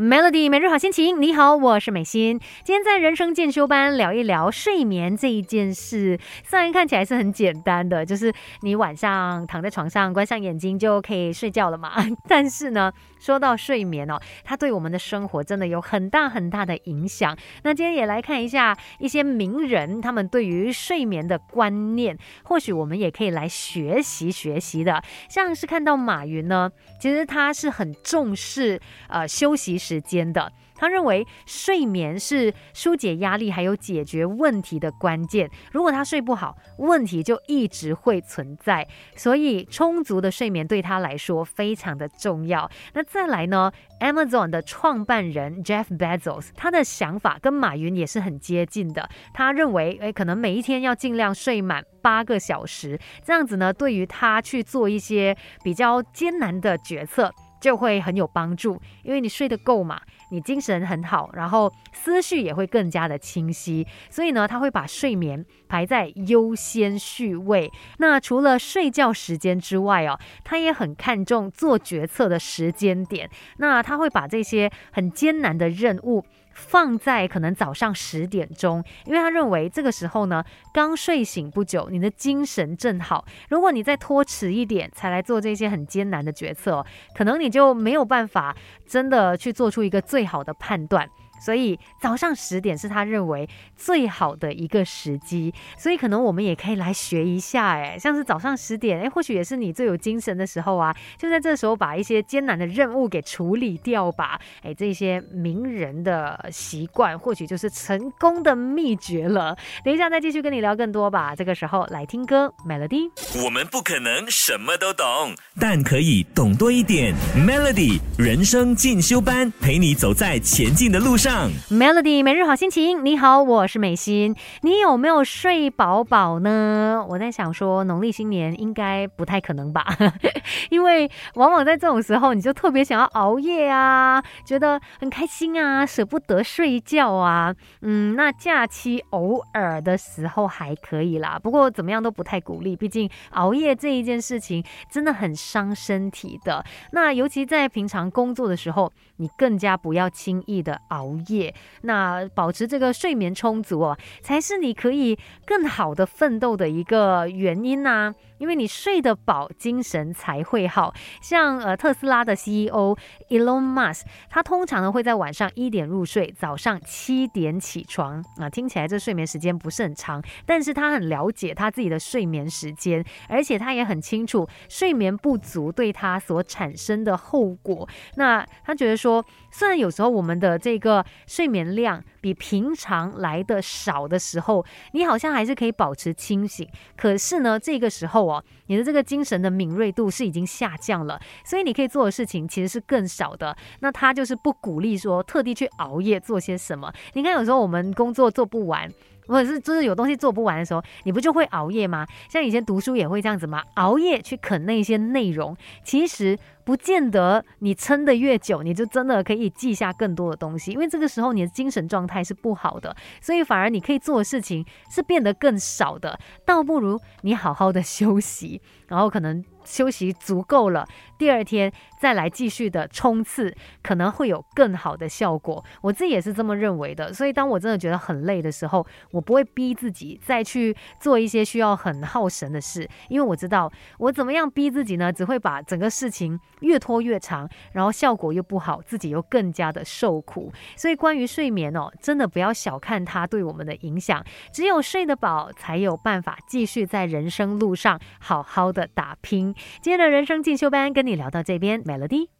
Melody 每日好心情，你好，我是美心。今天在人生进修班聊一聊睡眠这一件事。虽然看起来是很简单的，就是你晚上躺在床上，关上眼睛就可以睡觉了嘛。但是呢，说到睡眠哦，它对我们的生活真的有很大很大的影响。那今天也来看一下一些名人他们对于睡眠的观念，或许我们也可以来学习学习的。像是看到马云呢，其实他是很重视呃休息时。间的，他认为睡眠是疏解压力还有解决问题的关键。如果他睡不好，问题就一直会存在。所以充足的睡眠对他来说非常的重要。那再来呢？Amazon 的创办人 Jeff Bezos，他的想法跟马云也是很接近的。他认为，诶，可能每一天要尽量睡满八个小时，这样子呢，对于他去做一些比较艰难的决策。就会很有帮助，因为你睡得够嘛，你精神很好，然后思绪也会更加的清晰，所以呢，他会把睡眠排在优先序位。那除了睡觉时间之外哦，他也很看重做决策的时间点。那他会把这些很艰难的任务。放在可能早上十点钟，因为他认为这个时候呢，刚睡醒不久，你的精神正好。如果你再拖迟一点才来做这些很艰难的决策，可能你就没有办法真的去做出一个最最好的判断。所以早上十点是他认为最好的一个时机，所以可能我们也可以来学一下，哎，像是早上十点，哎，或许也是你最有精神的时候啊，就在这时候把一些艰难的任务给处理掉吧，哎，这些名人的习惯或许就是成功的秘诀了。等一下再继续跟你聊更多吧，这个时候来听歌，Melody。我们不可能什么都懂，但可以懂多一点。Melody 人生进修班，陪你走在前进的路上。Melody 每日好心情，你好，我是美心。你有没有睡饱饱呢？我在想说，农历新年应该不太可能吧，因为往往在这种时候，你就特别想要熬夜啊，觉得很开心啊，舍不得睡觉啊。嗯，那假期偶尔的时候还可以啦，不过怎么样都不太鼓励，毕竟熬夜这一件事情真的很伤身体的。那尤其在平常工作的时候，你更加不要轻易的熬。夜那保持这个睡眠充足哦，才是你可以更好的奋斗的一个原因呐。因为你睡得饱，精神才会好。像呃特斯拉的 CEO Elon Musk，他通常呢会在晚上一点入睡，早上七点起床啊。听起来这睡眠时间不是很长，但是他很了解他自己的睡眠时间，而且他也很清楚睡眠不足对他所产生的后果。那他觉得说，虽然有时候我们的这个睡眠量比平常来的少的时候，你好像还是可以保持清醒。可是呢，这个时候哦，你的这个精神的敏锐度是已经下降了，所以你可以做的事情其实是更少的。那他就是不鼓励说特地去熬夜做些什么。你看，有时候我们工作做不完。或者是就是有东西做不完的时候，你不就会熬夜吗？像以前读书也会这样子吗？熬夜去啃那些内容，其实不见得你撑得越久，你就真的可以记下更多的东西，因为这个时候你的精神状态是不好的，所以反而你可以做的事情是变得更少的，倒不如你好好的休息，然后可能。休息足够了，第二天再来继续的冲刺，可能会有更好的效果。我自己也是这么认为的。所以当我真的觉得很累的时候，我不会逼自己再去做一些需要很耗神的事，因为我知道我怎么样逼自己呢，只会把整个事情越拖越长，然后效果又不好，自己又更加的受苦。所以关于睡眠哦，真的不要小看它对我们的影响。只有睡得饱，才有办法继续在人生路上好好的打拼。今天的人生进修班跟你聊到这边，Melody。